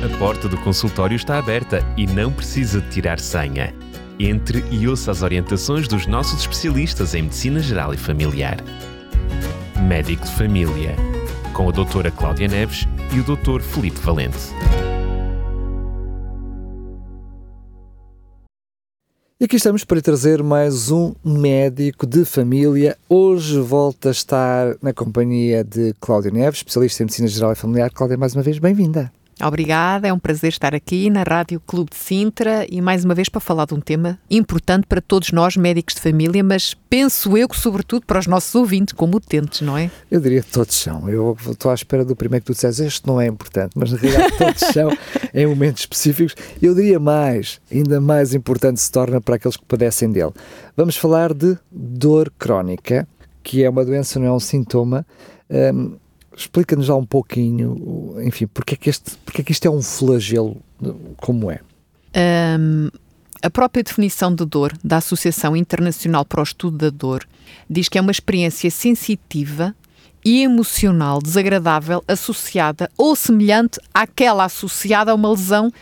A porta do consultório está aberta e não precisa de tirar senha. Entre e ouça as orientações dos nossos especialistas em Medicina Geral e Familiar. Médico de Família, com a doutora Cláudia Neves e o doutor Felipe Valente. E aqui estamos para trazer mais um médico de família. Hoje volta a estar na companhia de Cláudia Neves, especialista em Medicina Geral e Familiar. Cláudia, mais uma vez, bem-vinda. Obrigada, é um prazer estar aqui na Rádio Clube de Sintra e mais uma vez para falar de um tema importante para todos nós, médicos de família, mas penso eu que sobretudo para os nossos ouvintes, como utentes, não é? Eu diria que todos são. Eu estou à espera do primeiro que tu disseste, este não é importante, mas na realidade todos são em momentos específicos. Eu diria mais, ainda mais importante se torna para aqueles que padecem dele. Vamos falar de dor crónica, que é uma doença, não é um sintoma. Um, Explica-nos lá um pouquinho, enfim, porque é, que este, porque é que isto é um flagelo, como é? Um, a própria definição de dor da Associação Internacional para o Estudo da Dor diz que é uma experiência sensitiva e emocional desagradável associada ou semelhante àquela associada a uma lesão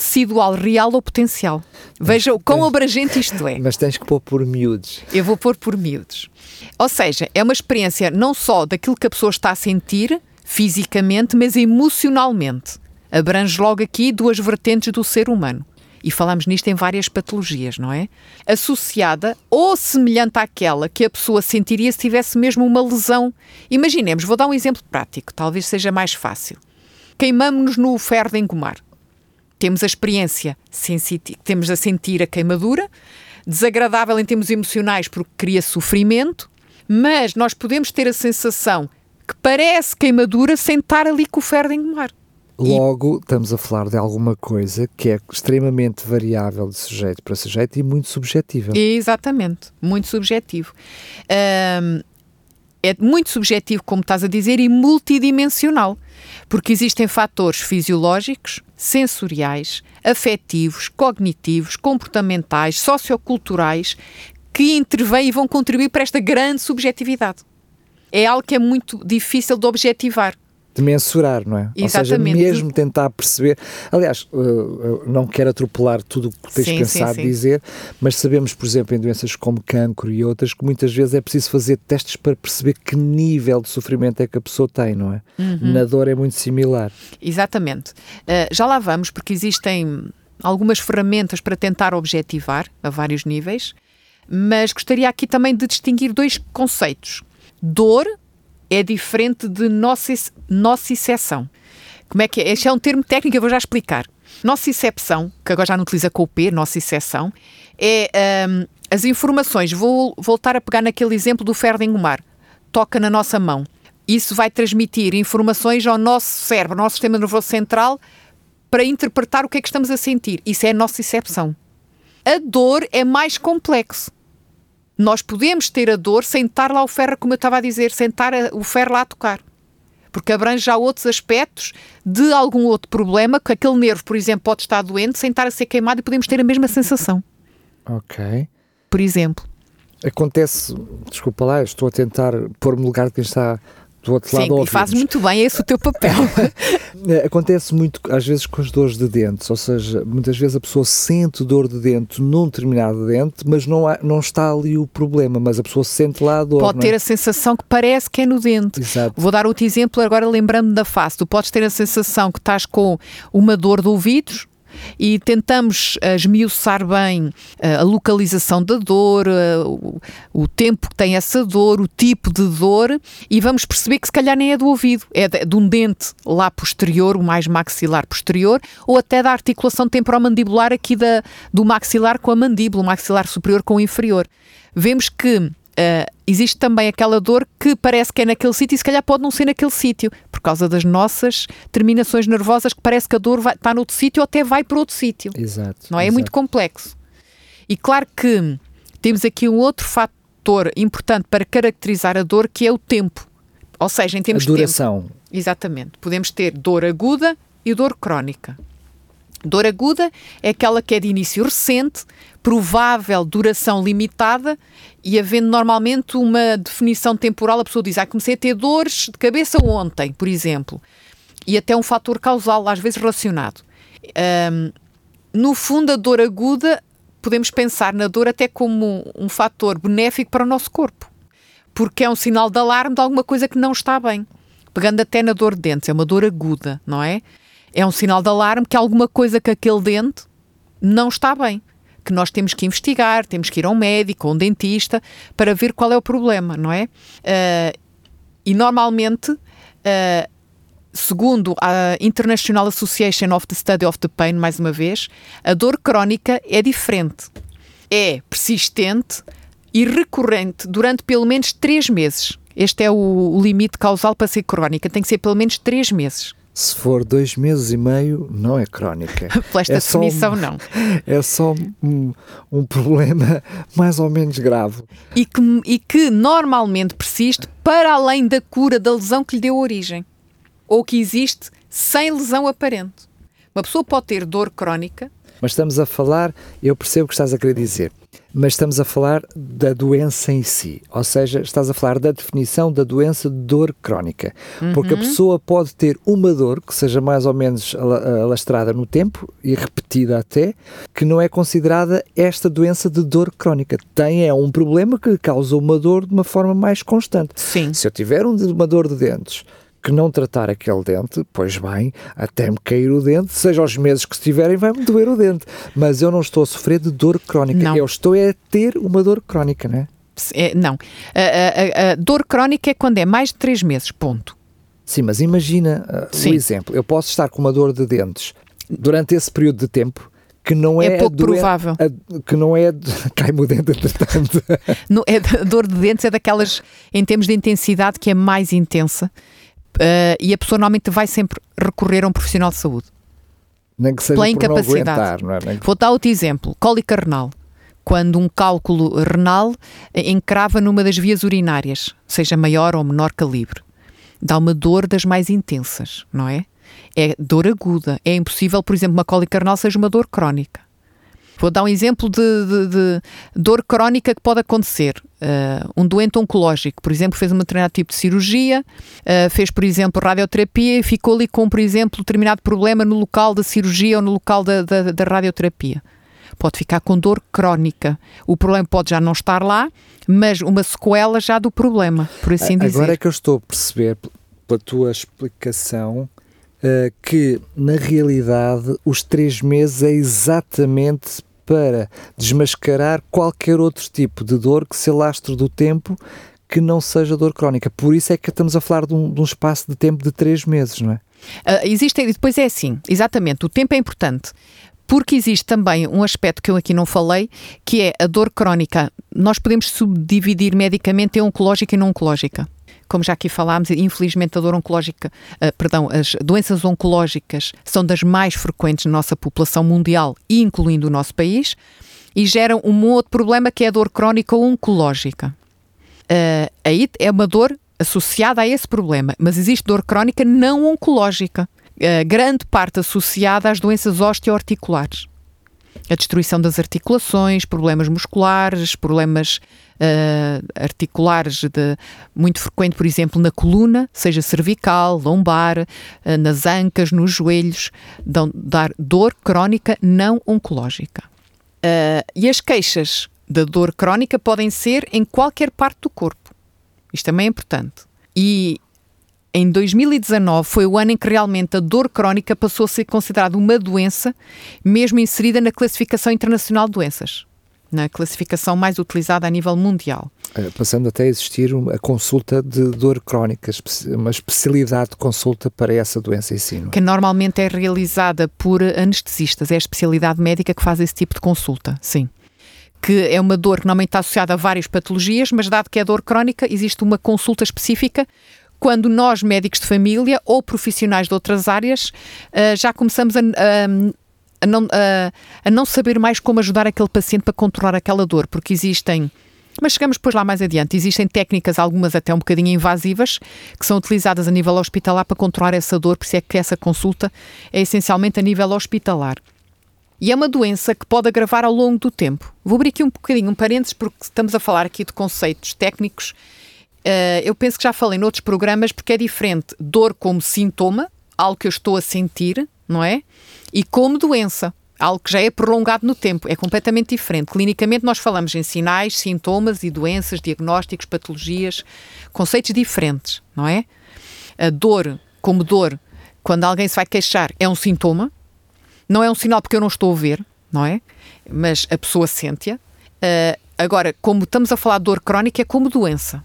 tecidual real ou potencial. Veja o quão abrangente isto é. Mas tens que pôr por miúdos. Eu vou pôr por miúdos. Ou seja, é uma experiência não só daquilo que a pessoa está a sentir fisicamente, mas emocionalmente. Abrange logo aqui duas vertentes do ser humano. E falamos nisto em várias patologias, não é? Associada ou semelhante àquela que a pessoa sentiria se tivesse mesmo uma lesão. Imaginemos, vou dar um exemplo prático, talvez seja mais fácil. Queimamos-nos no ferro de engomar temos a experiência temos a sentir a queimadura, desagradável em termos emocionais porque cria sofrimento, mas nós podemos ter a sensação que parece queimadura sem estar ali com o ferro engomar. Logo, estamos a falar de alguma coisa que é extremamente variável de sujeito para sujeito e muito subjetiva. Exatamente, muito subjetivo. É muito subjetivo, como estás a dizer, e multidimensional, porque existem fatores fisiológicos, sensoriais, afetivos, cognitivos, comportamentais, socioculturais que intervêm e vão contribuir para esta grande subjetividade. É algo que é muito difícil de objetivar de mensurar, não é? Exatamente. Ou seja, mesmo tentar perceber. Aliás, uh, não quero atropelar tudo o que tens sim, pensado sim, sim. dizer, mas sabemos, por exemplo, em doenças como cancro e outras, que muitas vezes é preciso fazer testes para perceber que nível de sofrimento é que a pessoa tem, não é? Uhum. Na dor é muito similar. Exatamente. Uh, já lá vamos, porque existem algumas ferramentas para tentar objetivar a vários níveis, mas gostaria aqui também de distinguir dois conceitos. Dor é diferente de nocicepção. Como é que é? Este é um termo técnico, eu vou já explicar. Nocicepção, que agora já não utiliza com o P, nocicepção, é um, as informações. Vou voltar a pegar naquele exemplo do ferro de engomar. Toca na nossa mão. Isso vai transmitir informações ao nosso cérebro, ao nosso sistema nervoso central, para interpretar o que é que estamos a sentir. Isso é nocicepção. A dor é mais complexo. Nós podemos ter a dor sem estar lá o ferro, como eu estava a dizer, sem estar o ferro lá a tocar. Porque abrange já outros aspectos de algum outro problema, que aquele nervo, por exemplo, pode estar doente sem estar a ser queimado e podemos ter a mesma sensação. Ok. Por exemplo. Acontece, desculpa lá, estou a tentar pôr-me no lugar de quem está do outro Sim, lado e fazes muito bem, é esse o teu papel. É, acontece muito, às vezes, com as dores de dentes, ou seja, muitas vezes a pessoa sente dor de dente num determinado dente, mas não, há, não está ali o problema, mas a pessoa sente lá a dor. Pode é? ter a sensação que parece que é no dente. Exato. Vou dar outro exemplo agora lembrando da face. Tu podes ter a sensação que estás com uma dor de ouvidos, e tentamos uh, esmiuçar bem uh, a localização da dor, uh, o, tempo que tem essa dor, o tipo de dor e vamos perceber que se calhar nem é do ouvido, é de um dente lá posterior, o mais maxilar posterior, ou até da articulação temporomandibular aqui da, do maxilar com a mandíbula, o maxilar superior com o inferior. Vemos que Uh, existe também aquela dor que parece que é naquele sítio e se calhar pode não ser naquele sítio, por causa das nossas terminações nervosas, que parece que a dor vai, está noutro sítio ou até vai para outro sítio. Exato. Não é? Exato. é muito complexo. E claro que temos aqui um outro fator importante para caracterizar a dor, que é o tempo. Ou seja, em termos a duração. de tempo. Exatamente. Podemos ter dor aguda e dor crónica. Dor aguda é aquela que é de início recente, provável duração limitada e havendo normalmente uma definição temporal, a pessoa diz: ah, comecei a ter dores de cabeça ontem, por exemplo. e até um fator causal, às vezes relacionado. Um, no fundo, a dor aguda, podemos pensar na dor até como um fator benéfico para o nosso corpo, porque é um sinal de alarme de alguma coisa que não está bem. Pegando até na dor de dentes, é uma dor aguda, não é? É um sinal de alarme que alguma coisa que aquele dente não está bem. Que nós temos que investigar, temos que ir a um médico ou um dentista para ver qual é o problema, não é? Uh, e normalmente, uh, segundo a International Association of the Study of the Pain, mais uma vez, a dor crónica é diferente. É persistente e recorrente durante pelo menos três meses. Este é o limite causal para ser crónica, tem que ser pelo menos três meses. Se for dois meses e meio, não é crónica. Por esta é definição, um, não. É só um, um, problema mais ou menos grave. E que, e que normalmente persiste para além da cura da lesão que lhe deu origem. Ou que existe sem lesão aparente. Uma pessoa pode ter dor crónica. Mas estamos a falar, eu percebo o que estás a querer dizer mas estamos a falar da doença em si, ou seja, estás a falar da definição da doença de dor crónica, uhum. porque a uhum. pessoa pode ter uma dor que seja mais ou menos alastrada no tempo e repetida até, que não é considerada esta doença de dor crónica. Tem é um problema que causa uma dor de uma forma mais constante. Sim. Se eu tiver uma dor de dentes que não tratar aquele dente, pois bem, até me cair o dente, seja os meses que estiverem, vai-me doer o dente. Mas eu não estou a sofrer de dor crónica. Não. Eu estou a ter uma dor crónica, não é? é não. A, a, a, dor crónica é quando é mais de 3 meses, ponto. Sim, mas imagina uh, um exemplo. Eu posso estar com uma dor de dentes durante esse período de tempo que não é, é pouco provável. A, que não é. Cai-me o dente, entretanto. não, é, a dor de dentes é daquelas, em termos de intensidade, que é mais intensa Uh, e a pessoa normalmente vai sempre recorrer a um profissional de saúde. Nem que seja pela incapacidade. Não aguentar, não é? Vou dar outro exemplo: cólica renal. Quando um cálculo renal encrava numa das vias urinárias, seja maior ou menor calibre, dá uma dor das mais intensas, não é? É dor aguda. É impossível, por exemplo, uma cólica renal seja uma dor crónica. Vou dar um exemplo de, de, de dor crónica que pode acontecer. Uh, um doente oncológico, por exemplo, fez um determinado tipo de cirurgia, uh, fez, por exemplo, radioterapia e ficou ali com, por exemplo, determinado problema no local da cirurgia ou no local da, da, da radioterapia. Pode ficar com dor crónica. O problema pode já não estar lá, mas uma sequela já do problema, por assim dizer. Agora é que eu estou a perceber, pela tua explicação, uh, que na realidade os três meses é exatamente para desmascarar qualquer outro tipo de dor que se alastre do tempo que não seja dor crónica. Por isso é que estamos a falar de um, de um espaço de tempo de três meses, não é? Uh, existe, depois é assim, exatamente, o tempo é importante. Porque existe também um aspecto que eu aqui não falei, que é a dor crónica. Nós podemos subdividir medicamente em oncológica e não oncológica como já aqui falámos, infelizmente a dor oncológica, uh, perdão, as doenças oncológicas são das mais frequentes na nossa população mundial, incluindo o nosso país, e geram um outro problema que é a dor crónica oncológica. Uh, aí é uma dor associada a esse problema, mas existe dor crónica não oncológica, uh, grande parte associada às doenças osteoarticulares a destruição das articulações, problemas musculares, problemas uh, articulares de, muito frequente, por exemplo, na coluna, seja cervical, lombar, uh, nas ancas, nos joelhos, dão, dar dor crónica não oncológica. Uh, e as queixas da dor crónica podem ser em qualquer parte do corpo. Isto também é importante. E em 2019 foi o ano em que realmente a dor crónica passou a ser considerada uma doença, mesmo inserida na classificação internacional de doenças, na classificação mais utilizada a nível mundial. Eh, passando até a existir a consulta de dor crónica, uma especialidade de consulta para essa doença em si. É? Que normalmente é realizada por anestesistas, é a especialidade médica que faz esse tipo de consulta, sim que é uma dor que normalmente está associada a várias patologias, mas dado que é dor crónica, existe uma consulta específica quando nós, médicos de família ou profissionais de outras áreas, uh, já começamos a, a, a, não, a não saber mais como ajudar aquele paciente para controlar aquela dor, porque existem. Mas chegamos depois lá mais adiante. Existem técnicas, algumas até um bocadinho invasivas, que são utilizadas a nível hospitalar para controlar essa dor, por isso é que essa consulta é essencialmente a nível hospitalar. E é uma doença que pode agravar ao longo do tempo. Vou abrir aqui um bocadinho um parênteses, porque estamos a falar aqui de conceitos técnicos Uh, eu penso que já falei noutros programas porque é diferente dor como sintoma, algo que eu estou a sentir, não é? E como doença, algo que já é prolongado no tempo, é completamente diferente. Clinicamente, nós falamos em sinais, sintomas e doenças, diagnósticos, patologias, conceitos diferentes, não é? A dor, como dor, quando alguém se vai queixar, é um sintoma, não é um sinal porque eu não estou a ver, não é? Mas a pessoa sente-a. Uh, agora, como estamos a falar de dor crónica, é como doença,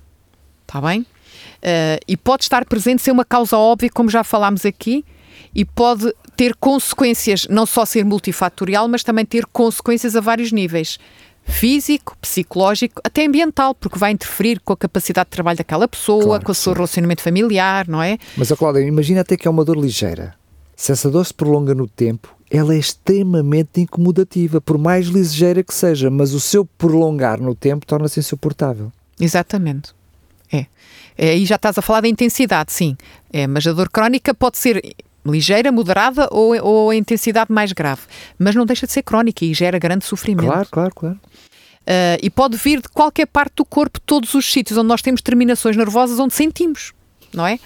está bem? Uh, e pode estar presente ser uma causa óbvia, como já falámos aqui, e pode ter consequências, não só ser multifatorial, mas também ter consequências a vários níveis. Físico, psicológico, até ambiental, porque vai interferir com a capacidade de trabalho daquela pessoa, Claro com o seu sim. relacionamento familiar, não é? Mas, ó Cláudia, imagina até que é uma dor ligeira. Se essa dor se prolonga no tempo, ela é extremamente incomodativa, por mais ligeira que seja, mas o seu prolongar no tempo torna-se insuportável. Exatamente. É. é. Aí já estás a falar da intensidade, sim. É, mas a dor crónica pode ser ligeira, moderada ou, ou a intensidade mais grave. Mas não deixa de ser crónica e gera grande sofrimento. Claro, claro, claro. Uh, e pode vir de qualquer parte do corpo, todos os sítios onde nós temos terminações nervosas onde sentimos, não é?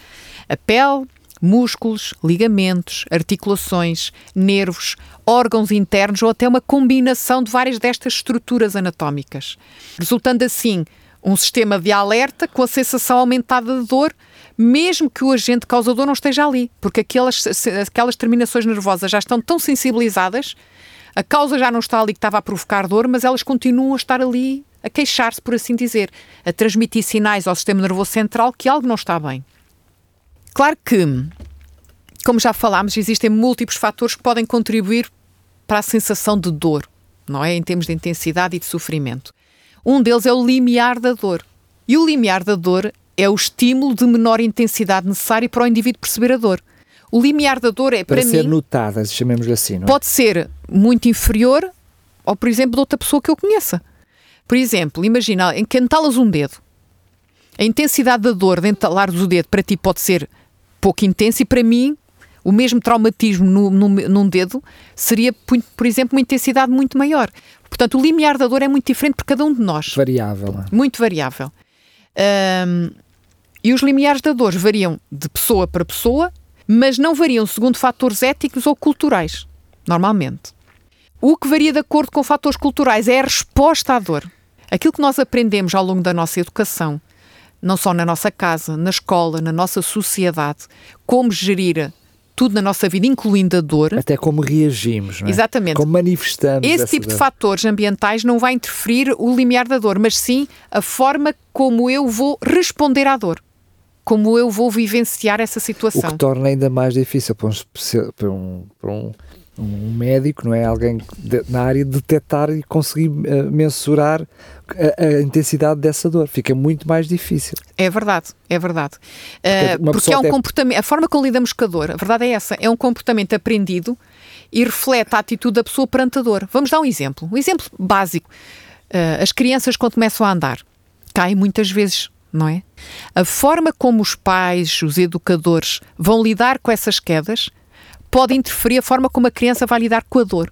A pele, músculos, ligamentos, articulações, nervos, órgãos internos ou até uma combinação de várias destas estruturas anatómicas, resultando assim um sistema de alerta com a sensação aumentada de dor, mesmo que o agente causador não esteja ali, porque aquelas, aquelas terminações nervosas já estão tão sensibilizadas, a causa já não está ali que estava a provocar dor, mas elas continuam a estar ali a queixar-se, por assim dizer, a transmitir sinais ao sistema nervoso central que algo não está bem. Claro que, como já falámos, existem múltiplos fatores que podem contribuir para a sensação de dor, não é? Em termos de intensidade e de sofrimento. Um deles é o limiar da dor. E o limiar da dor é o estímulo de menor intensidade necessário para o indivíduo perceber a dor. O limiar da dor é, Para, para, ser mim, notada, chamemos-lhe assim, não é? pode ser muito inferior ou, por exemplo, de outra pessoa que eu conheça. Por exemplo, imagina, entalas um dedo. A intensidade da dor de entalares o dedo para ti pode ser pouco intensa e para mim o mesmo traumatismo no, no- num dedo seria, por exemplo, uma intensidade muito maior. Portanto, o limiar da dor é muito diferente por cada um de nós Variável. muito variável. Ahm, e os limiares da dor variam de pessoa para pessoa, mas não variam segundo fatores éticos ou culturais, normalmente. O que varia de acordo com fatores culturais é a resposta à dor. Aquilo que nós aprendemos ao longo da nossa educação, não só na nossa casa, na escola, na nossa sociedade, como gerir tudo na nossa vida, incluindo a dor. Até como reagimos, não é? Exatamente. Como manifestamos Esse tipo de dor. fatores ambientais não vai interferir o limiar da dor, mas sim a forma como eu vou responder à dor. Como eu vou vivenciar essa O situação. que torna ainda mais difícil para um, para um, para um, um médico, não é? Alguém de- na área detectar e conseguir eh, mensurar a, a intensidade dessa dor. Fica muito mais difícil. É verdade, é verdade. Eh, uma porque é um comportamento, a forma como lidamos com a dor, a verdade é essa, é um comportamento aprendido e reflete a atitude da pessoa perante a dor. Vamos dar um exemplo, um exemplo básico. Eh, as crianças quando começam a andar, caem muitas vezes, não é? A forma como os pais, os educadores vão lidar com essas quedas pode interferir a forma como a criança vai lidar com a dor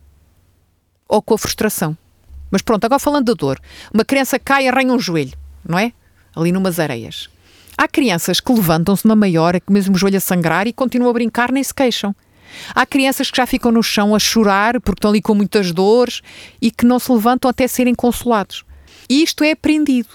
ou com a frustração. Mas pronto, agora falando da dor. Uma criança cai e arranha um joelho, não é? Ali numas areias. Há crianças que levantam-se na maior, mesmo o joelho a sangrar e continuam a brincar, nem se queixam. Há crianças que já ficam no chão a chorar porque estão ali com muitas dores e que não se levantam até serem consolados. E isto é aprendido.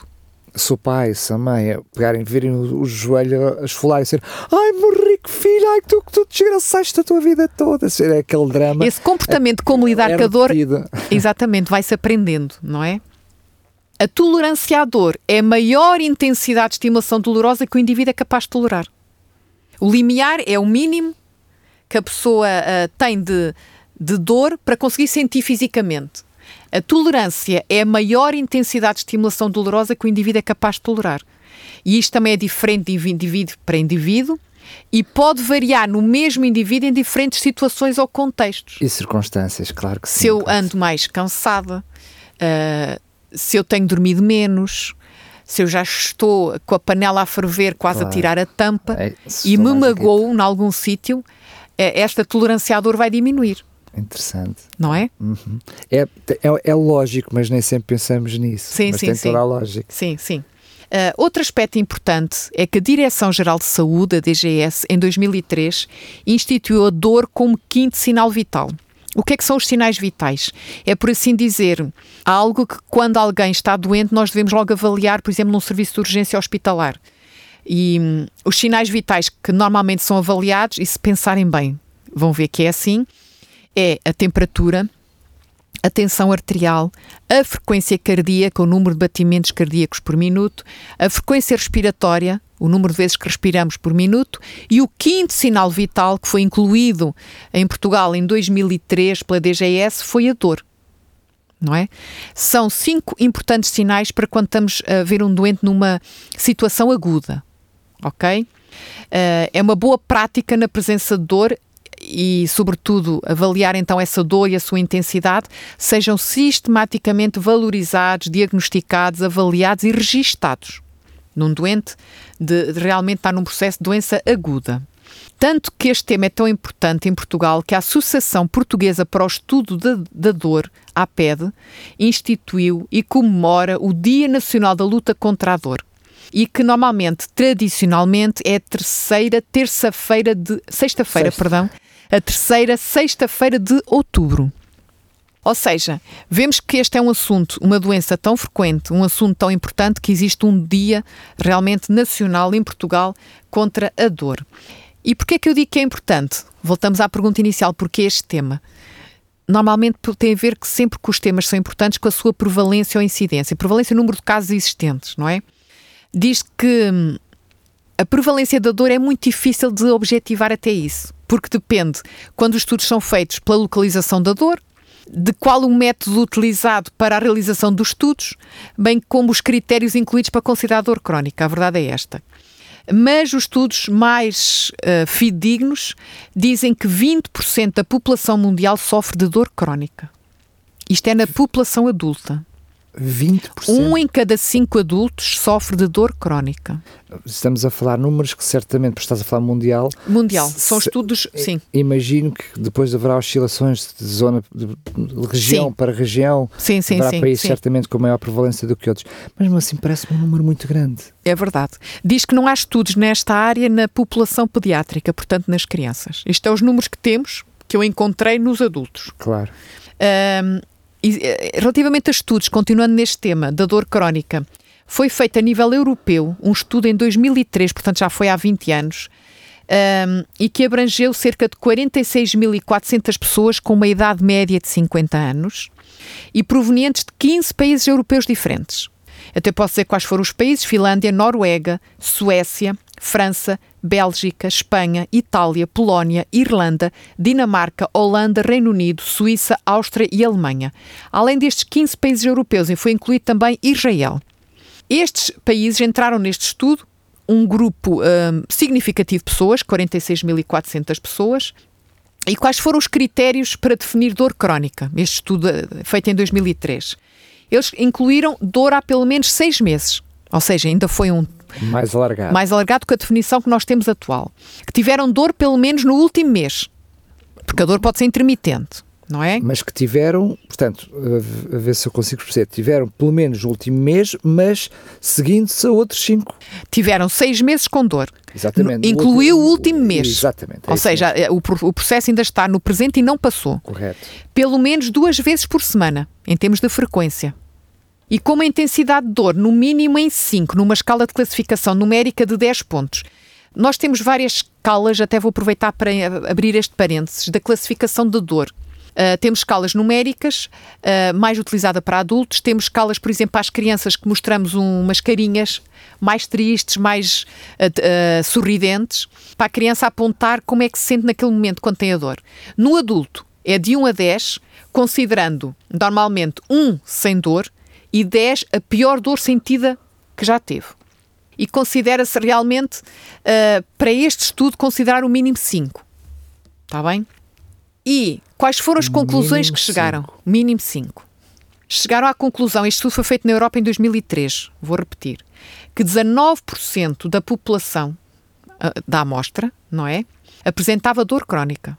Se o pai, se a mãe pegarem, virem o, o joelho a esfolar e dizer ai morri que filho, ai tu que tu desgraçaste a tua vida toda. Ser aquele drama. Esse comportamento de como lidar é com a dor. Exatamente, vai-se aprendendo, não é? A tolerância à dor é a maior intensidade de estimulação dolorosa que o indivíduo é capaz de tolerar. O limiar é o mínimo que a pessoa ah, tem de, de dor para conseguir sentir fisicamente. A tolerância é a maior intensidade de estimulação dolorosa que o indivíduo é capaz de tolerar. E isto também é diferente de indivíduo para indivíduo e pode variar no mesmo indivíduo em diferentes situações ou contextos E circunstâncias, claro que sim. se eu ando mais cansada, ah, se eu tenho dormido menos, se eu já estou com a panela a ferver, quase Claro. a tirar a tampa, É, e me magoou em algum sítio, eh, esta tolerância à dor vai diminuir, Interessante. não é? É, é, é lógico, mas nem sempre pensamos nisso. Sim, mas sim, tem sim. toda a lógica. Sim, sim. Uh, outro aspecto importante é que a Direção-Geral de Saúde, a DGS, em 2003, instituiu a dor como quinto sinal vital. O que é que são os sinais vitais? É, por assim dizer, algo que quando alguém está doente nós devemos logo avaliar, por exemplo, num serviço de urgência hospitalar. E hum, os sinais vitais que normalmente são avaliados, e se pensarem bem, vão ver que é assim, é a temperatura, a tensão arterial, a frequência cardíaca, o número de batimentos cardíacos por minuto, a frequência respiratória, o número de vezes que respiramos por minuto, e o quinto sinal vital que foi incluído em Portugal em 2003 pela DGS foi a dor. Não é? São cinco importantes sinais para quando estamos a ver um doente numa situação aguda. Ok? Uh, é uma boa prática na presença de dor e, sobretudo, avaliar então essa dor e a sua intensidade, sejam sistematicamente valorizados, diagnosticados, avaliados e registados num doente de, de realmente estar num processo de doença aguda. Tanto que este tema é tão importante em Portugal que a Associação Portuguesa para o Estudo da, da Dor, a APED, instituiu e comemora o Dia Nacional da Luta contra a Dor e que normalmente, tradicionalmente, é terceira terça-feira de. sexta-feira, Sexta. perdão, a terceira sexta-feira de outubro. Ou seja, vemos que este é um assunto, uma doença tão frequente, um assunto tão importante que existe um dia realmente nacional em Portugal contra a dor. E porquê é que eu digo que é importante? Voltamos à pergunta inicial, porquê este tema? Normalmente tem a ver que sempre que os temas são importantes com a sua prevalência ou incidência, prevalência e número de casos existentes, não é? Diz que hum, a prevalência da dor é muito difícil de objetivar até isso porque depende quando os estudos são feitos pela localização da dor, de qual o método utilizado para a realização dos estudos, bem como os critérios incluídos para considerar a dor crónica. A verdade é esta. Mas os estudos mais uh, fidedignos dizem que 20% da população mundial sofre de dor crónica. Isto é na população adulta. 20%. Um em cada cinco adultos sofre de dor crónica. Estamos a falar números que certamente, porque estás a falar mundial. Mundial, são estudos, sim. Imagino que depois haverá oscilações de zona, de região sim. para região. Sim, sim, haverá sim. países sim. certamente com maior prevalência do que outros. Mas mesmo assim parece-me um número muito grande. É verdade. Diz que não há estudos nesta área na população pediátrica, portanto nas crianças. Isto é os números que temos, que eu encontrei nos adultos. Claro. Um, relativamente a estudos, continuando neste tema da dor crónica, foi feito a nível europeu um estudo em 2003, portanto já foi há 20 anos, um, e que abrangeu cerca de 46.400 pessoas com uma idade média de 50 anos e provenientes de 15 países europeus diferentes. Até posso dizer quais foram os países: Finlândia, Noruega, Suécia, França, Bélgica, Espanha, Itália, Polónia, Irlanda, Dinamarca, Holanda, Reino Unido, Suíça, Áustria e Alemanha. Além destes 15 países europeus, foi incluído também Israel. Estes países entraram neste estudo, um grupo um, significativo de pessoas, 46.400 pessoas, e quais foram os critérios para definir dor crónica? Este estudo eh, feito em 2003. Eles incluíram dor há pelo menos seis meses, ou seja, ainda foi um mais alargado. Mais alargado que a definição que nós temos atual. Que tiveram dor pelo menos no último mês. Porque a dor pode ser intermitente, não é? Mas que tiveram, portanto, a ver se eu consigo perceber, tiveram pelo menos no último mês, mas seguindo-se a outros cinco. Tiveram seis meses com dor. Exatamente. Incluiu o último, mês. Exatamente. É Ou seja, o, o processo ainda está no presente e não passou. Correto. Pelo menos duas vezes por semana, em termos de frequência e com uma intensidade de dor no mínimo em 5, numa escala de classificação numérica de 10 pontos. Nós temos várias escalas, até vou aproveitar para abrir este parênteses, da classificação de dor. Uh, temos escalas numéricas, uh, mais utilizada para adultos. Temos escalas, por exemplo, para as crianças que mostramos um, umas carinhas mais tristes, mais uh, sorridentes, para a criança apontar como é que se sente naquele momento quando tem a dor. No adulto, é de 1 a 10, considerando normalmente 1 sem dor e 10 a pior dor sentida que já teve. E considera-se realmente, uh, para este estudo, considerar o mínimo 5. Está bem? E quais foram as conclusões mínimo que chegaram? Cinco. Mínimo 5. Chegaram à conclusão, este estudo foi feito na Europa em 2003, vou repetir, que 19% da população uh, da amostra, não é? Apresentava dor crónica.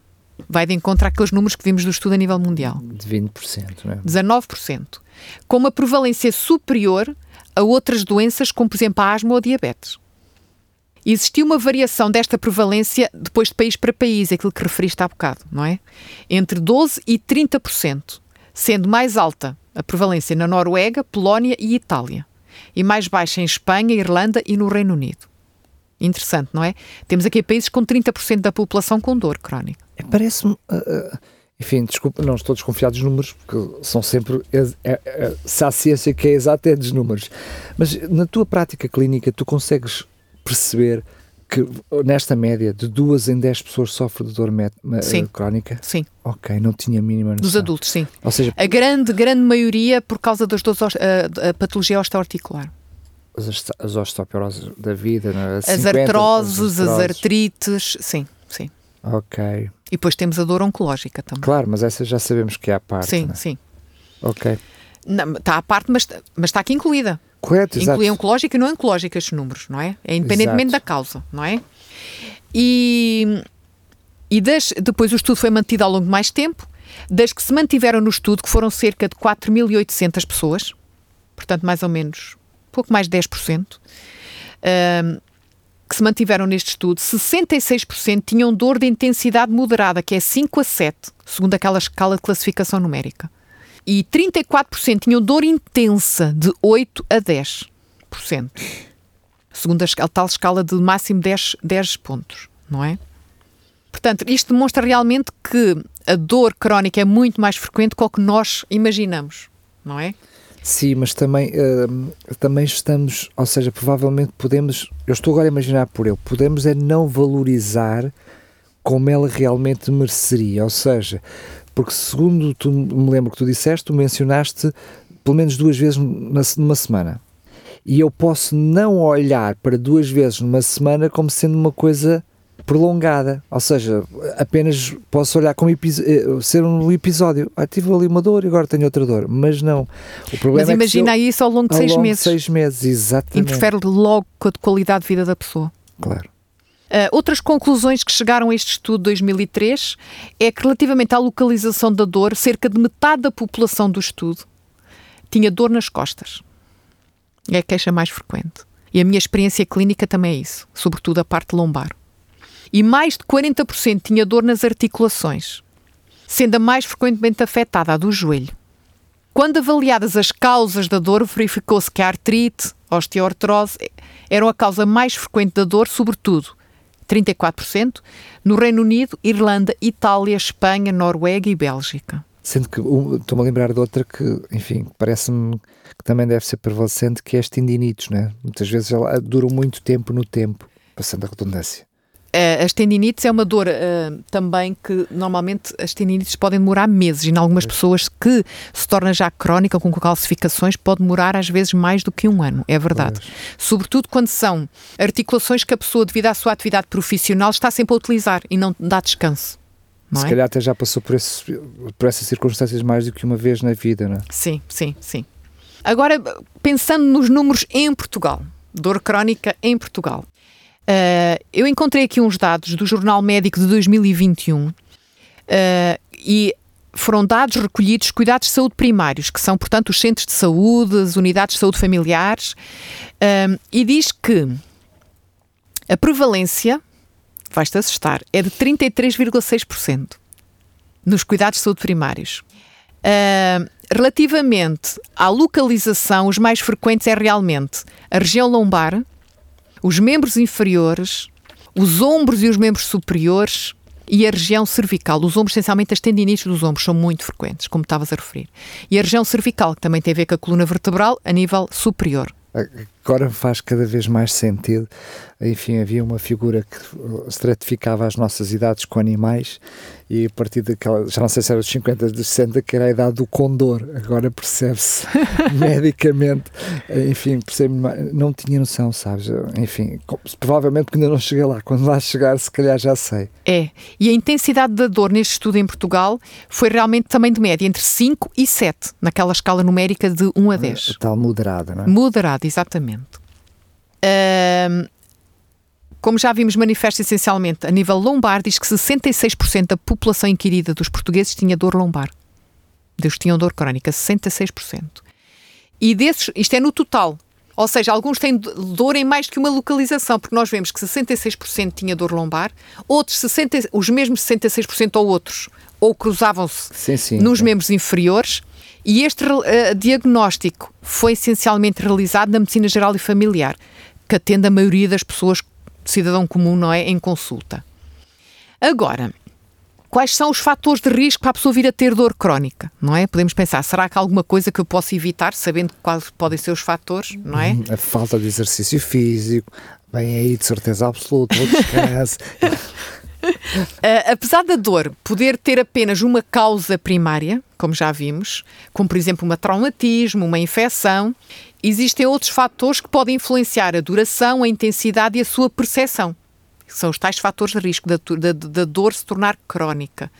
Vai de encontro àqueles números que vimos do estudo a nível mundial. De 20%, não é? 19% com uma prevalência superior a outras doenças, como por exemplo a asma ou a diabetes. Existiu uma variação desta prevalência depois de país para país, aquilo que referiste há bocado, não é? Entre 12% e 30%, sendo mais alta a prevalência na Noruega, Polónia e Itália, e mais baixa em Espanha, Irlanda e no Reino Unido. Interessante, não é? Temos aqui países com 30% da população com dor crónica. É, parece-me. Uh, uh, enfim, desculpa, não estou desconfiado dos números, porque são sempre. É, é, é, se há ciência que é exata, é dos números. Mas na tua prática clínica, tu consegues perceber que nesta média de duas em dez pessoas sofrem de dor sim. crónica? Sim. Ok, não tinha a mínima noção. Dos adultos, sim. Ou seja, a grande, grande maioria por causa das dores, a, a patologia osteoarticular. As, as osteoporoses da vida, é? as 50, artroses, as, as artrites, sim, sim. Ok. E depois temos a dor oncológica também. Claro, mas essa já sabemos que é à parte. Sim, né? sim. Ok. Não, está à parte, mas, mas está aqui incluída. Correto, exato. Inclui oncológica e não oncológica estes números, não é? É independentemente exato. da causa, não é? E, e das, depois o estudo foi mantido ao longo de mais tempo. Das que se mantiveram no estudo, que foram cerca de 4.800 pessoas, portanto, mais ou menos, pouco mais de 10%, um, que se mantiveram neste estudo, 66% tinham dor de intensidade moderada, que é 5 a 7, segundo aquela escala de classificação numérica e 34% tinham dor intensa de 8 a 10%, segundo a, tal escala de máximo 10, 10 pontos, não é? Portanto, isto demonstra realmente que a dor crónica é muito mais frequente do que nós imaginamos, não é? Sim, mas também, uh, também estamos, ou seja, provavelmente podemos, eu estou agora a imaginar por eu, podemos é não valorizar como ela realmente mereceria, ou seja, porque segundo tu me lembro que tu disseste, tu mencionaste pelo menos duas vezes numa semana. E eu posso não olhar para duas vezes numa semana como sendo uma coisa prolongada, ou seja, apenas posso olhar como eh, ser um episódio. Ah, tive ali uma dor e agora tenho outra dor, mas não. O problema mas imagina é que isso ao longo de seis longo meses. De seis meses, exatamente. Interfere logo com a qualidade de vida da pessoa. Claro. Uh, outras conclusões que chegaram a este estudo de 2003 é que, relativamente à localização da dor, cerca de metade da população do estudo tinha dor nas costas. É a queixa mais frequente. E a minha experiência clínica também é isso, sobretudo a parte lombar. E mais de 40% tinha dor nas articulações, sendo a mais frequentemente afetada a do joelho. Quando avaliadas as causas da dor, verificou-se que a artrite, osteoartrose eram a causa mais frequente da dor, sobretudo 34%, no Reino Unido, Irlanda, Itália, Espanha, Noruega e Bélgica. Sendo que estou-me a lembrar de outra que, enfim, parece-me que também deve ser prevalecente, que é as tendinites, né? Muitas vezes ela dura muito tempo no tempo, passando a redundância. Uh, as tendinites é uma dor uh, também que normalmente as tendinites podem demorar meses e em algumas pessoas que se torna já crónica com calcificações pode demorar às vezes mais do que um ano, é verdade. Pois. Sobretudo quando são articulações que a pessoa devido à sua atividade profissional está sempre a utilizar e não dá descanso. Não se é? calhar até já passou por, por essas circunstâncias mais do que uma vez na vida, não é? Sim, sim, sim. Agora, pensando nos números em Portugal, dor crónica em Portugal. Uh, eu encontrei aqui uns dados do Jornal Médico de 2021 uh, e foram dados recolhidos cuidados de saúde primários, que são, portanto, os centros de saúde, as unidades de saúde familiares, uh, e diz que a prevalência, vais-te assustar, é de 33,6% nos cuidados de saúde primários. Relativamente à localização, os mais frequentes é realmente a região lombar, os membros inferiores, os ombros e os membros superiores e a região cervical. Os ombros, essencialmente as tendinites dos ombros, são muito frequentes, como estavas a referir. E a região cervical, que também tem a ver com a coluna vertebral, a nível superior. Agora faz cada vez mais sentido. Enfim, havia uma figura que estratificava as nossas idades com animais e a partir daquela, já não sei se era dos 50, dos 60, que era a idade do condor. Agora percebe-se medicamente. Enfim, percebe não tinha noção, sabes? Enfim, provavelmente ainda não cheguei lá. Quando lá chegar, se calhar já sei. É. E a intensidade da dor neste estudo em Portugal foi realmente também de média, entre 5 e 7, naquela escala numérica de 1 a 10. Tal moderada, não é? Moderada, exatamente. Como já vimos, manifesta essencialmente a nível lombar, diz que 66% da população inquirida dos portugueses tinha dor lombar. Deus tinham dor crónica, 66%. E desses, isto é no total, Ou seja, alguns têm dor em mais que uma localização, porque nós vemos que 66% tinha dor lombar, outros 60, os mesmos 66% ou outros, ou cruzavam-se nos membros inferiores, e este uh, diagnóstico foi essencialmente realizado na medicina geral e familiar, que atende a maioria das pessoas, cidadão comum, não é, em consulta. Agora, quais são os fatores de risco para a pessoa vir a ter dor crónica, não é? Podemos pensar, será que há alguma coisa que eu posso evitar, sabendo quais podem ser os fatores, não é? A falta de exercício físico, bem aí de certeza absoluta, o descanso. Uh, apesar da dor poder ter apenas uma causa primária, como já vimos, como por exemplo um traumatismo, uma infecção, existem outros fatores que podem influenciar a duração, a intensidade e a sua percepção são os tais fatores de risco da, da, da dor se tornar crónica.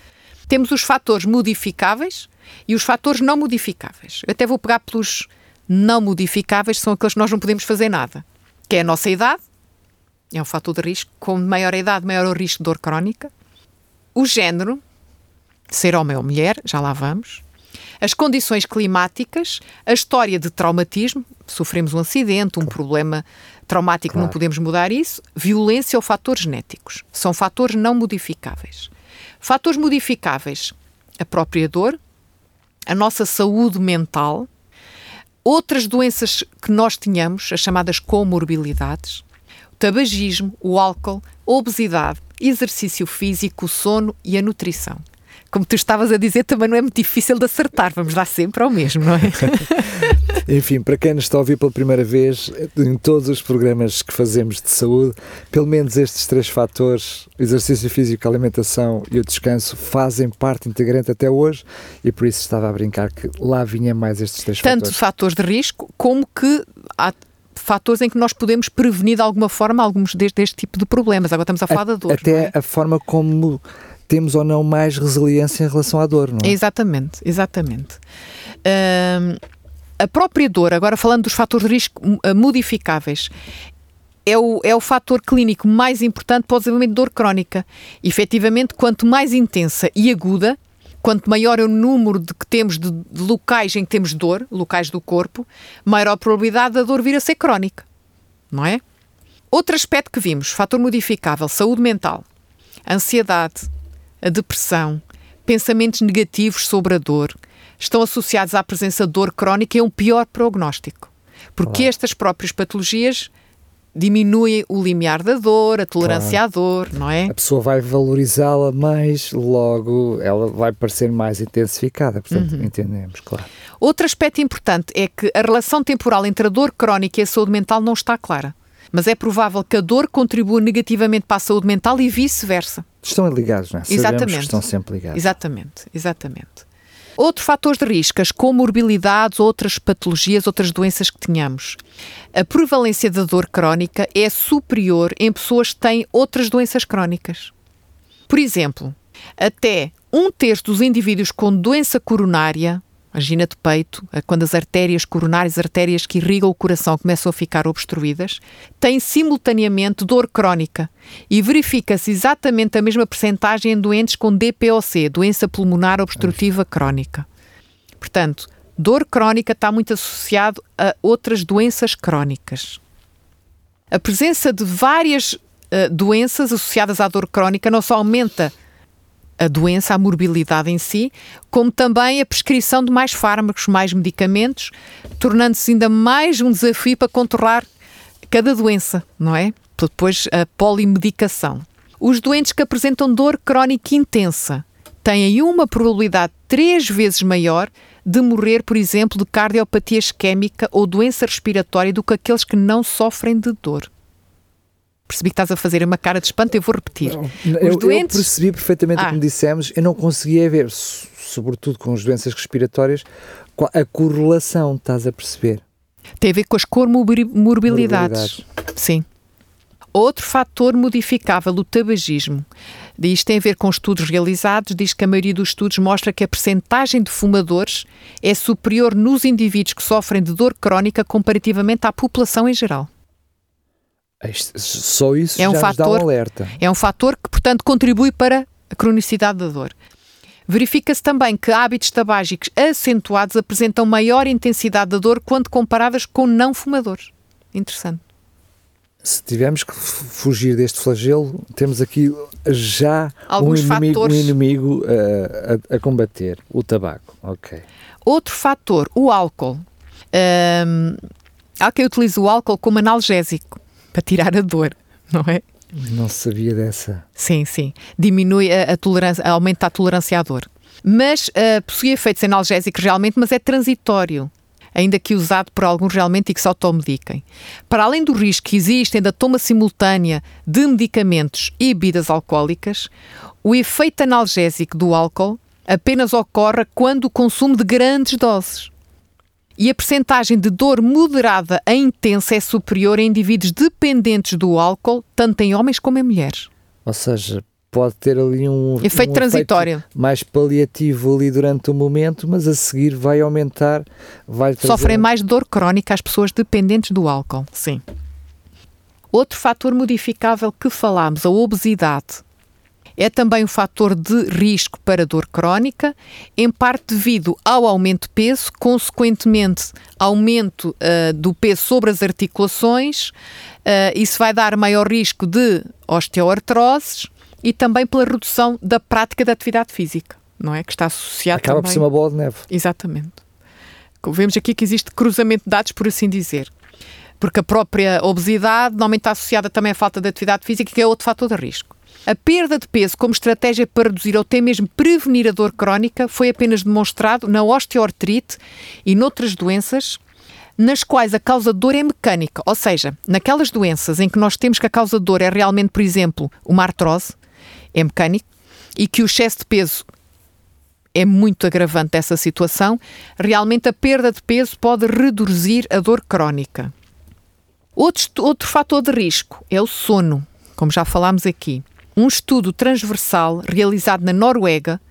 Temos os fatores modificáveis e os fatores não modificáveis. Eu até vou pegar pelos não modificáveis, são aqueles que nós não podemos fazer nada, que é a nossa idade, é um fator de risco, com maior idade, maior o risco de dor crónica. O género, ser homem ou mulher, já lá vamos. As condições climáticas, a história de traumatismo, sofremos um acidente, um problema traumático, claro. não podemos mudar isso. Violência ou fatores genéticos. São fatores não modificáveis. Fatores modificáveis, a própria dor, a nossa saúde mental, outras doenças que nós tínhamos, as chamadas comorbilidades, o tabagismo, o álcool, a obesidade, exercício físico, o sono e a nutrição como tu estavas a dizer, também não é muito difícil de acertar, vamos dar sempre ao mesmo, não é? Enfim, para quem nos está a ouvir pela primeira vez, em todos os programas que fazemos de saúde, pelo menos estes três fatores, exercício físico, alimentação e o descanso, fazem parte integrante até hoje e por isso estava a brincar que lá vinha mais estes três Tanto fatores. Tanto fatores de risco como que há fatores em que nós podemos prevenir de alguma forma alguns deste, deste tipo de problemas. Agora estamos a falar a, da dor. Até é? a forma como temos ou não mais resiliência em relação à dor, não é? Exatamente, exatamente. Uh, a própria dor, agora falando dos fatores de risco uh, modificáveis, é o, é o fator clínico mais importante para o desenvolvimento de dor crónica. Efetivamente, quanto mais intensa e aguda, quanto maior é o número de que temos de, de locais em que temos dor, locais do corpo, maior a probabilidade da dor vir a ser crónica, não é? Outro aspecto que vimos, fator modificável, saúde mental, ansiedade, a depressão, pensamentos negativos sobre a dor, estão associados à presença de dor crónica e é um pior prognóstico. Porque estas próprias patologias diminuem o limiar da dor, a tolerância claro. à dor, não é? A pessoa vai valorizá-la mais, logo ela vai parecer mais intensificada, portanto, uhum. entendemos, claro. Outro aspecto importante é que a relação temporal entre a dor crónica e a saúde mental não está clara. Mas é provável que a dor contribua negativamente para a saúde mental e vice-versa. Estão ligados, não é? Sabemos exatamente. estão sempre ligados. Exatamente, exatamente. Outros fatores de risco, as comorbilidades, outras patologias, outras doenças que tenhamos. A prevalência da dor crónica é superior em pessoas que têm outras doenças crónicas. Por exemplo, até um terço dos indivíduos com doença coronária, angina de peito, quando as artérias coronárias, artérias que irrigam o coração, começam a ficar obstruídas, têm simultaneamente dor crónica e verifica-se exatamente a mesma percentagem em doentes com DPOC, doença pulmonar obstrutiva crónica. Portanto, dor crónica está muito associado a outras doenças crónicas. A presença de várias uh, doenças associadas à dor crónica não só aumenta a doença, a morbilidade em si, como também a prescrição de mais fármacos, mais medicamentos, tornando-se ainda mais um desafio para controlar cada doença, não é? Depois a polimedicação. Os doentes que apresentam dor crónica intensa têm uma probabilidade três vezes maior de morrer, por exemplo, de cardiopatia isquémica ou doença respiratória do que aqueles que não sofrem de dor percebi que estás a fazer uma cara de espanto, eu vou repetir. Não, eu, doentes... eu, percebi perfeitamente ah. o que me dissemos, eu não conseguia ver, sobretudo com as doenças respiratórias, a correlação, estás a perceber? Tem a ver com as comorbilidades. Sim. Outro fator modificável, o tabagismo. Isto tem a ver com estudos realizados, diz que a maioria dos estudos mostra que a percentagem de fumadores é superior nos indivíduos que sofrem de dor crónica comparativamente à população em geral. Só isso é um já fator, nos dá um alerta. É um fator que, portanto, contribui para a cronicidade da dor. Verifica-se também que hábitos tabágicos acentuados apresentam maior intensidade da dor quando comparadas com não fumadores. interessante. Se tivermos que fugir deste flagelo, temos aqui já Alguns um inimigo, fatores. um inimigo uh, a, a, combater, o tabaco. Ok. Outro fator, o álcool. Um, há quem utilize o álcool como analgésico para tirar a dor, não é? Não sabia dessa. Sim, sim. Diminui a, a tolerância, aumenta a tolerância à dor. Mas uh, possui efeitos analgésicos realmente, mas é transitório ainda que usado por alguns realmente e que se automediquem. Para além do risco que existe da toma simultânea de medicamentos e bebidas alcoólicas, o efeito analgésico do álcool apenas ocorre quando o consumo de grandes doses. E a percentagem de dor moderada a intensa é superior em indivíduos dependentes do álcool, tanto em homens como em mulheres. Ou seja, pode ter ali um efeito um transitório, efeito mais paliativo ali durante o momento, mas a seguir vai aumentar, vai trazer... Sofrem mais dor crónica as pessoas dependentes do álcool, sim. Outro fator modificável que falámos, a obesidade. É também um fator de risco para dor crónica, em parte devido ao aumento de peso, consequentemente, aumento uh, do peso sobre as articulações. Uh, isso vai dar maior risco de osteoartroses, e também pela redução da prática da atividade física, não é? Que está associado Acaba também... por ser uma bola de neve. Exatamente. Vemos aqui que existe cruzamento de dados, por assim dizer. Porque a própria obesidade normalmente está associada também à falta de atividade física, que é outro fator de risco. A perda de peso como estratégia para reduzir ou até mesmo prevenir a dor crónica foi apenas demonstrado na osteoartrite e noutras doenças nas quais a causa de dor é mecânica, ou seja, naquelas doenças em que nós temos que a causa de dor é realmente, por exemplo, uma artrose, é mecânico, e que o excesso de peso é muito agravante dessa situação, realmente a perda de peso pode reduzir a dor crónica. Outro, outro fator de risco é o sono, como já falámos aqui. Um estudo transversal realizado na Noruega,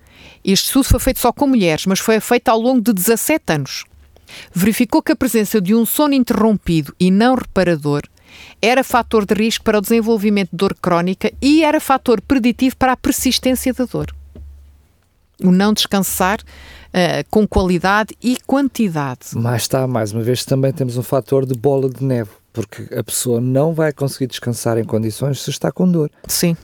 este estudo foi feito só com mulheres, mas foi feito ao longo de 17 anos. Verificou que a presença de um sono interrompido e não reparador era fator de risco para o desenvolvimento de dor crónica e era fator preditivo para a persistência da dor. O não descansar uh, com qualidade e quantidade. Mas está, mais uma vez, também temos um fator de bola de neve, porque a pessoa não vai conseguir descansar em condições se está com dor. Sim.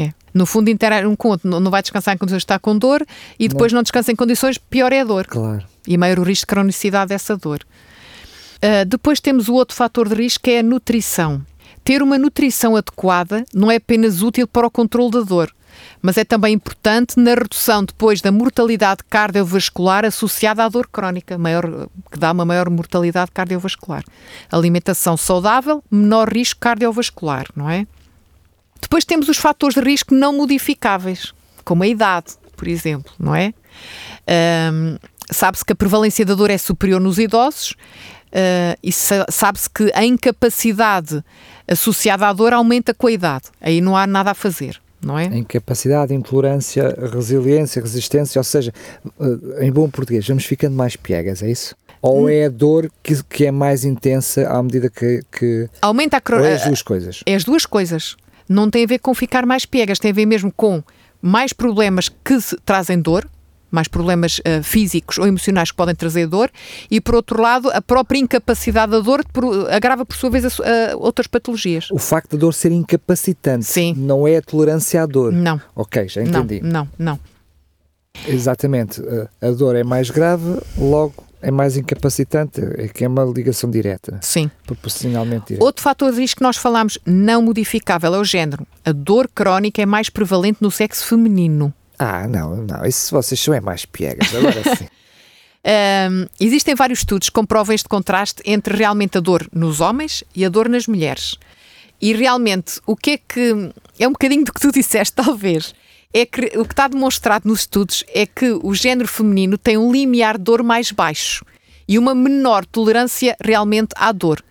É. No fundo, interage um com outro. Não vai descansar em condições está com dor e depois não, não descansa em condições, pior é a dor. Claro. E maior o risco de cronicidade dessa dor. Uh, depois temos o outro fator de risco que é a nutrição. Ter uma nutrição adequada não é apenas útil para o controle da dor, mas é também importante na redução depois da mortalidade cardiovascular associada à dor crónica, maior, que dá uma maior mortalidade cardiovascular. Alimentação saudável, menor risco cardiovascular, não é? Depois temos os fatores de risco não modificáveis, como a idade, por exemplo, não é? Um, Sabe-se que a prevalência da dor é superior nos idosos Uh, e sabe-se que a incapacidade associada à dor aumenta com a idade. Aí não há nada a fazer. Não é? A incapacidade, intolerância, resiliência, resistência, ou seja, uh, em bom português, vamos ficando mais piegas, é isso? Ou hum. é a dor que, que é mais intensa à medida que. que... Aumenta a. Ou é as duas coisas? É as duas coisas. Não tem a ver com ficar mais piegas, tem a ver mesmo com mais problemas que trazem dor, mais problemas uh, físicos ou emocionais que podem trazer dor, e por outro lado, a própria incapacidade da dor por, agrava por sua vez a, a outras patologias. O facto da dor ser incapacitante Sim. não é a tolerância à dor. Não. Ok, já entendi. Não, não, não. Exatamente. A dor é mais grave, logo é mais incapacitante, é que é uma ligação direta. Sim. Proporcionalmente direta. Outro fator diz que nós falamos não modificável é o género. A dor crónica é mais prevalente no sexo feminino. Ah, não, não, isso vocês são é mais piegas, agora sim. Um, existem vários estudos que comprovam este contraste entre realmente a dor nos homens e a dor nas mulheres. E realmente, o que é que. É um bocadinho do que tu disseste, talvez. É que o que está demonstrado nos estudos é que o género feminino tem um limiar de dor mais baixo e uma menor tolerância realmente à dor,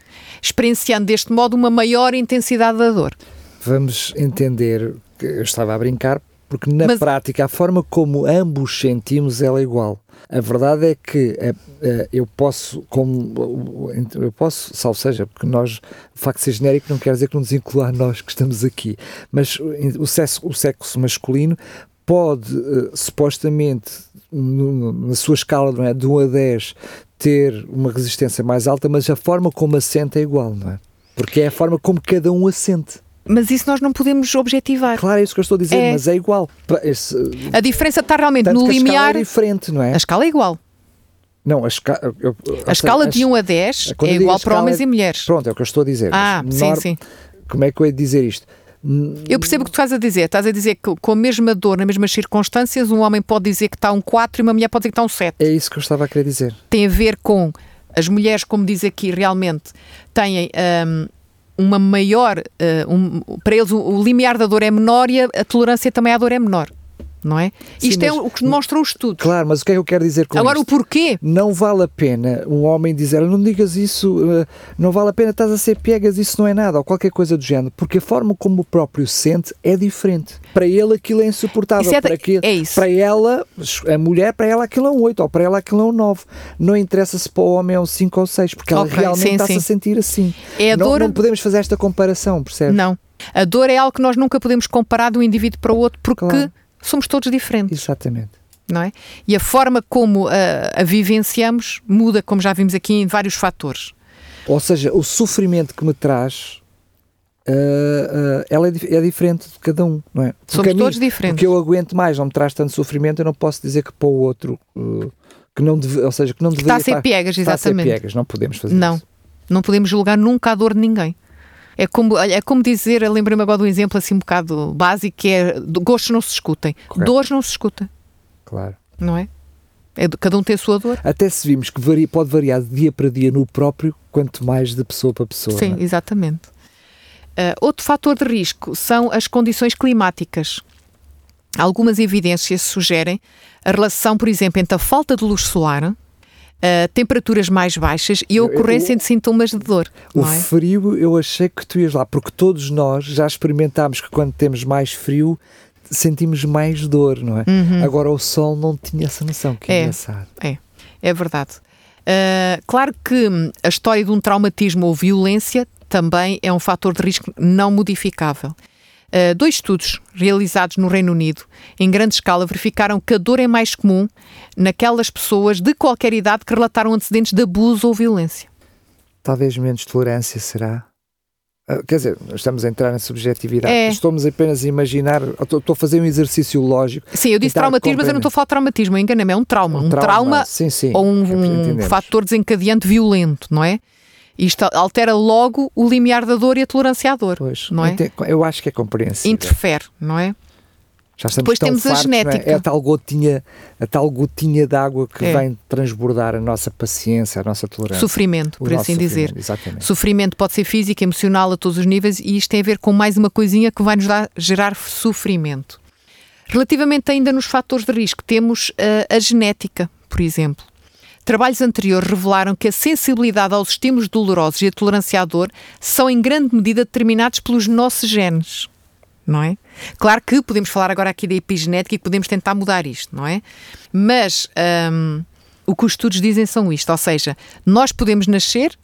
experienciando deste modo uma maior intensidade da dor. Vamos entender, eu estava a brincar, porque na Mas... prática a forma como ambos sentimos ela é igual. A verdade é que é, é, eu posso, como eu posso, salvo seja, porque nós, o facto de ser genérico não quer dizer que não nos inclua a nós que estamos aqui, mas o sexo, o sexo masculino pode supostamente na sua escala não é, de 1 a 10 ter uma resistência mais alta, mas a forma como assente é igual, não é? Porque é a forma como cada um assente. Mas isso nós não podemos objetivar. Claro, é isso que eu estou a dizer, É. mas é igual. Esse- A diferença está realmente tanto no que a escala limiar. é diferente, não é? A escala é igual. Não, a, esca... eu- A escala as- de 1 a 10 quando é igual para homens é- e mulheres. Pronto, é o que eu estou a dizer. Ah, sim, sim. Como é que eu ia dizer isto? Eu percebo o que tu estás a dizer. Estás a dizer que com a mesma dor, nas mesmas circunstâncias, um homem pode dizer que está um 4 e uma mulher pode dizer que está um 7. É isso que eu estava a querer dizer. Tem a ver com as mulheres, como diz aqui, realmente têm hum, uma maior. hum, para eles, o, o limiar da dor é menor e a, a tolerância também à dor é menor. Não é? Sim, Isto é mas- o que demonstram os estudos. Claro, mas o que é que eu quero dizer com Agora, o isto? porquê? Não vale a pena um homem dizer não digas isso, eh, não vale a pena, estás a ser piegas, isso não é nada, ou qualquer coisa do género, porque a forma como o próprio sente é diferente. Para ele aquilo é insuportável, é para, aquilo- é isso. para ela, a mulher, para ela aquilo é um 8, ou para ela aquilo é um 9. Não interessa se para o homem é um 5 ou 6, porque ela Ok, realmente está-se a sentir assim. É a não, dor- não podemos fazer esta comparação, percebe? Não. A dor é algo que nós nunca podemos comparar de um indivíduo para o outro porque Claro. Somos todos diferentes. Exatamente. não é? E a forma como a, a vivenciamos muda, como já vimos aqui, em vários fatores. Ou seja, o sofrimento que me traz, ah, ah, ela é, é diferente de cada um, não é? Porque Somos mim- todos diferentes. Porque eu aguento mais, não me traz tanto sofrimento, eu não posso dizer que para o outro, uh, que não deve, ou seja, que não Está deveria a ser piegas, está a ser exatamente. piegas, não podemos fazer Não, isso. não podemos julgar nunca a dor de ninguém. É como, é como dizer, eu lembrei-me agora de um exemplo assim um bocado básico, que é gostos não se discutem, Correto. dores não se discutem, Claro. não é? É cada um tem a sua dor. Até se vimos que varia, pode variar de dia para dia no próprio, quanto mais de pessoa para pessoa. Sim, é? exatamente. Ah, outro fator de risco são as condições climáticas. Algumas evidências sugerem a relação, por exemplo, entre a falta de luz solar, ah, temperaturas mais baixas e a Eu- ocorrência eu- de sintomas de dor. O é? frio, eu achei que tu ias lá, porque todos nós já experimentámos que quando temos mais frio sentimos mais dor, não é? Agora o sol não tinha essa noção, que Uhum. É. engraçado. É, é verdade. Ah, claro que hum, a história de um traumatismo ou violência também é um fator de risco não modificável. Ah, dois estudos realizados no Reino Unido, em grande escala, verificaram que a dor é mais comum naquelas pessoas de qualquer idade que relataram antecedentes de abuso ou violência. Talvez menos tolerância será. Ah, Quer dizer, estamos a entrar na subjetividade. É. Estamos apenas a imaginar. Estou a fazer um exercício lógico. Sim, eu disse traumatismo, mas eu não estou a falar de traumatismo, enganei-me, é um trauma. Um, trauma, sim, sim, ou um, entendemos. um fator desencadeante violento, não é? Isto altera logo o limiar da dor e a tolerância à dor. Pois, não é? Eu acho que é compreensível. Interfere, não é? Já estamos Depois temos a fartos, não é? genética. É a tal gotinha, a tal gotinha de água que É. vem transbordar a nossa paciência, a nossa tolerância. Sofrimento, por assim dizer. Exatamente. Sofrimento pode ser físico, emocional, a todos os níveis, e isto tem a ver com mais uma coisinha que vai nos dar, gerar sofrimento. Relativamente ainda nos fatores de risco, temos ah, a genética, por exemplo. Trabalhos anteriores revelaram que a sensibilidade aos estímulos dolorosos e a tolerância à dor são em grande medida determinados pelos nossos genes. Não é? Claro que podemos falar agora aqui da epigenética e podemos tentar mudar isto, não é? Mas hum, o que os estudos dizem são isto, ou seja, nós podemos nascer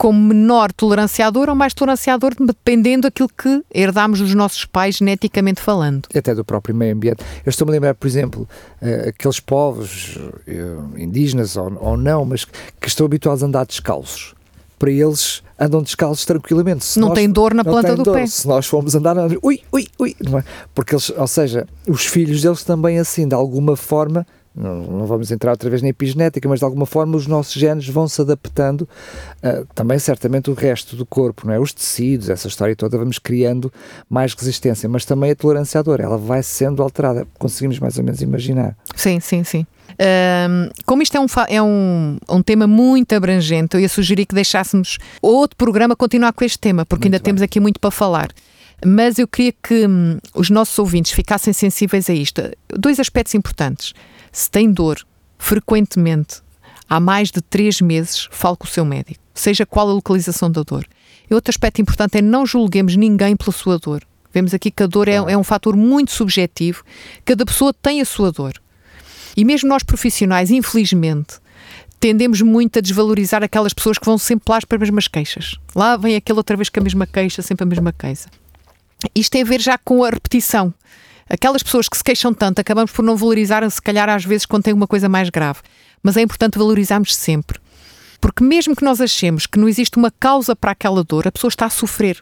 com menor tolerância à dor ou mais tolerância à dor, dependendo daquilo que herdámos dos nossos pais geneticamente falando. Até do próprio meio ambiente. Eu estou-me a lembrar, por exemplo, eh, aqueles povos eh, indígenas ou, não, mas que estão habituados a andar descalços. Para eles, andam descalços tranquilamente. Se Não nós- tem dor na planta do dor. pé. Se nós formos andar, ui, ui, ui, é? Porque eles, ou seja, os filhos deles também assim, de alguma forma, não, não vamos entrar outra vez na epigenética, mas de alguma forma os nossos genes vão se adaptando, ah, também certamente o resto do corpo, não é? Os tecidos, essa história toda, vamos criando mais resistência, mas também a tolerância à dor, ela vai sendo alterada, conseguimos mais ou menos imaginar. Sim, sim, sim. Ahm, como isto é, um, é um, um tema muito abrangente, eu ia sugerir que deixássemos outro programa continuar com este tema, porque Muito ainda bem. temos aqui muito para falar. Mas eu queria que hum, os nossos ouvintes ficassem sensíveis a isto. Dois aspectos importantes. Se tem dor frequentemente, há mais de três meses, fale com o seu médico, seja qual a localização da dor. E outro aspecto importante é não julguemos ninguém pela sua dor. Vemos aqui que a dor é, é um fator muito subjetivo, cada pessoa tem a sua dor. E mesmo nós profissionais, infelizmente, tendemos muito a desvalorizar aquelas pessoas que vão sempre lá para as mesmas queixas. Lá vem aquele outra vez com a mesma queixa, sempre a mesma queixa. Isto tem a ver já com a repetição. Aquelas pessoas que se queixam tanto, acabamos por não valorizar, se calhar às vezes, quando tem uma coisa mais grave. Mas é importante valorizarmos sempre. Porque mesmo que nós achemos que não existe uma causa para aquela dor, a pessoa está a sofrer.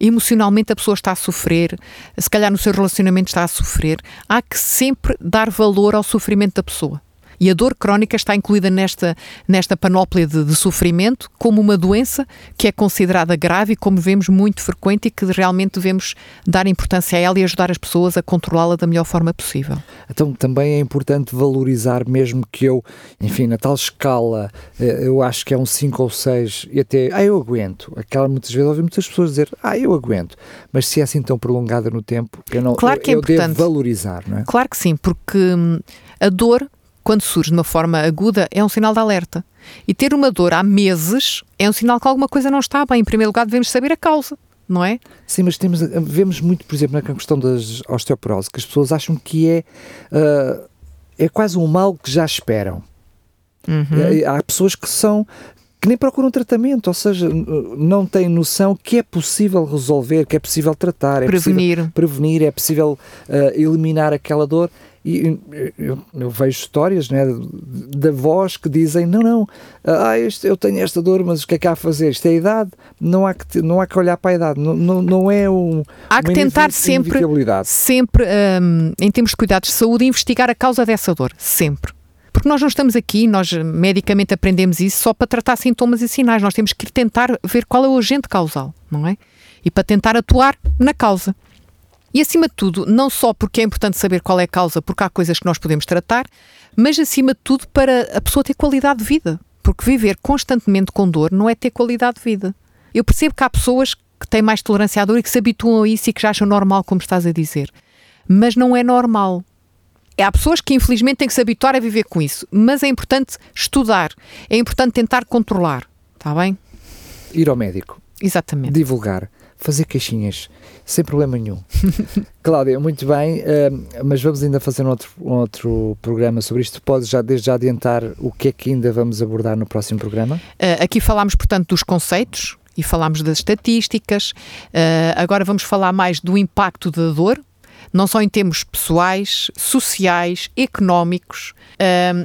Emocionalmente a pessoa está a sofrer, se calhar no seu relacionamento está a sofrer. Há que sempre dar valor ao sofrimento da pessoa. E a dor crónica está incluída nesta, nesta panóplia de, de, sofrimento como uma doença que é considerada grave e, como vemos, muito frequente e que realmente devemos dar importância a ela e ajudar as pessoas a controlá-la da melhor forma possível. Então também é importante valorizar, mesmo que eu, enfim, na tal escala, eh, eu acho que é um 5 ou 6 e até, ah, eu aguento. Aquela muitas vezes ouvi muitas pessoas dizer, ah, eu aguento. Mas se é assim tão prolongada no tempo, eu não claro que é eu, eu importante. devo valorizar, não é? Claro que sim, porque hum, a dor quando surge de uma forma aguda, é um sinal de alerta. E ter uma dor há meses é um sinal que alguma coisa não está bem. Em primeiro lugar, devemos saber a causa, não é? Sim, mas temos, vemos muito, por exemplo, na questão da osteoporose, que as pessoas acham que é, uh, é quase um mal que já esperam. Uhum. Há pessoas que são que nem procuram tratamento, ou seja, não têm noção que é possível resolver, que é possível tratar, é prevenir, possível prevenir, é possível uh, eliminar aquela dor. E eu, eu, vejo histórias né, da voz que dizem: não, não, ah, este, eu tenho esta dor, mas o que é que há a fazer? Isto é a idade, não há que, não há que olhar para a idade, não, não, não é um. Há que tentar sempre, sempre um, em termos de cuidados de saúde, investigar a causa dessa dor, sempre. Porque nós não estamos aqui, nós medicamente aprendemos isso só para tratar sintomas e sinais, nós temos que tentar ver qual é o agente causal, não é? E para tentar atuar na causa. E acima de tudo, não só porque é importante saber qual é a causa, porque há coisas que nós podemos tratar, mas acima de tudo para a pessoa ter qualidade de vida. Porque viver constantemente com dor não é ter qualidade de vida. Eu percebo que há pessoas que têm mais tolerância à dor e que se habituam a isso e que já acham normal, como estás a dizer. Mas não é normal. Há pessoas que infelizmente têm que se habituar a viver com isso, mas é importante estudar, é importante tentar controlar, está bem? Ir ao médico. Exatamente. Divulgar fazer queixinhas, sem problema nenhum. Cláudia, muito bem, uh, mas vamos ainda fazer um outro, um outro programa sobre isto. Podes já desde já adiantar o que é que ainda vamos abordar no próximo programa? Uh, aqui falámos, portanto, dos conceitos e falámos das estatísticas. Uh, agora vamos falar mais do impacto da dor, não só em termos pessoais, sociais, económicos.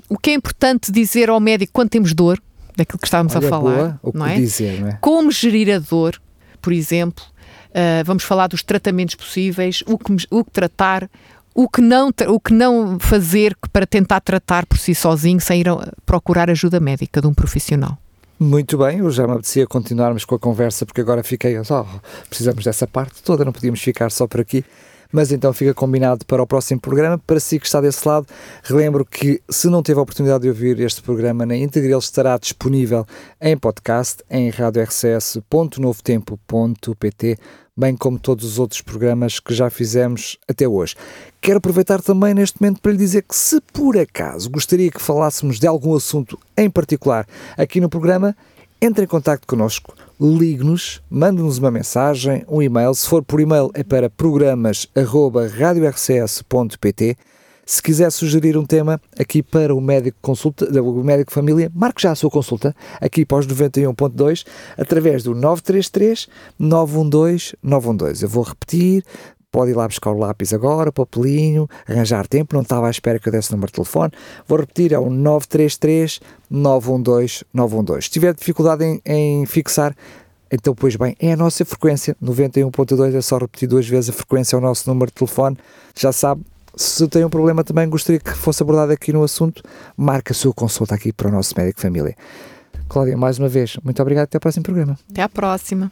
o que é importante dizer ao médico quando temos dor, daquilo que estávamos Olha, a falar. Boa, não é? dizer, não é? Como gerir a dor, por exemplo. Uh, vamos falar dos tratamentos possíveis, o que, o que tratar, o que, não, o que não fazer para tentar tratar por si sozinho sem ir a, procurar ajuda médica de um profissional. Muito bem, eu já me apetecia continuarmos com a conversa porque agora fiquei, oh, precisamos dessa parte toda, não podíamos ficar só por aqui. Mas então fica combinado para o próximo programa. Para si que está desse lado, relembro que se não teve a oportunidade de ouvir este programa na íntegra, ele estará disponível em podcast em radiorcs.novotempo.pt bem como todos os outros programas que já fizemos até hoje. Quero aproveitar também neste momento para lhe dizer que se por acaso gostaria que falássemos de algum assunto em particular aqui no programa, entre em contato connosco ligue-nos, mande-nos uma mensagem, um e-mail. Se for por e-mail, é para programas.radiorcs.pt. Se quiser sugerir um tema aqui para o médico consulta, o médico família, marque já a sua consulta aqui para os 91.2 através do 933 912 912. Eu vou repetir, pode ir lá buscar o lápis agora, o papelinho, arranjar tempo, não estava à espera que eu desse o número de telefone. Vou repetir, é o 933 912 912. Se tiver dificuldade em, em fixar, então, pois bem, é a nossa frequência, 91.2, é só repetir duas vezes a frequência, é o nosso número de telefone. Já sabe, se tem um problema também, gostaria que fosse abordado aqui no assunto, marque a sua consulta aqui para o nosso médico família. Cláudia, mais uma vez, muito obrigado, até ao próximo programa. Até à próxima.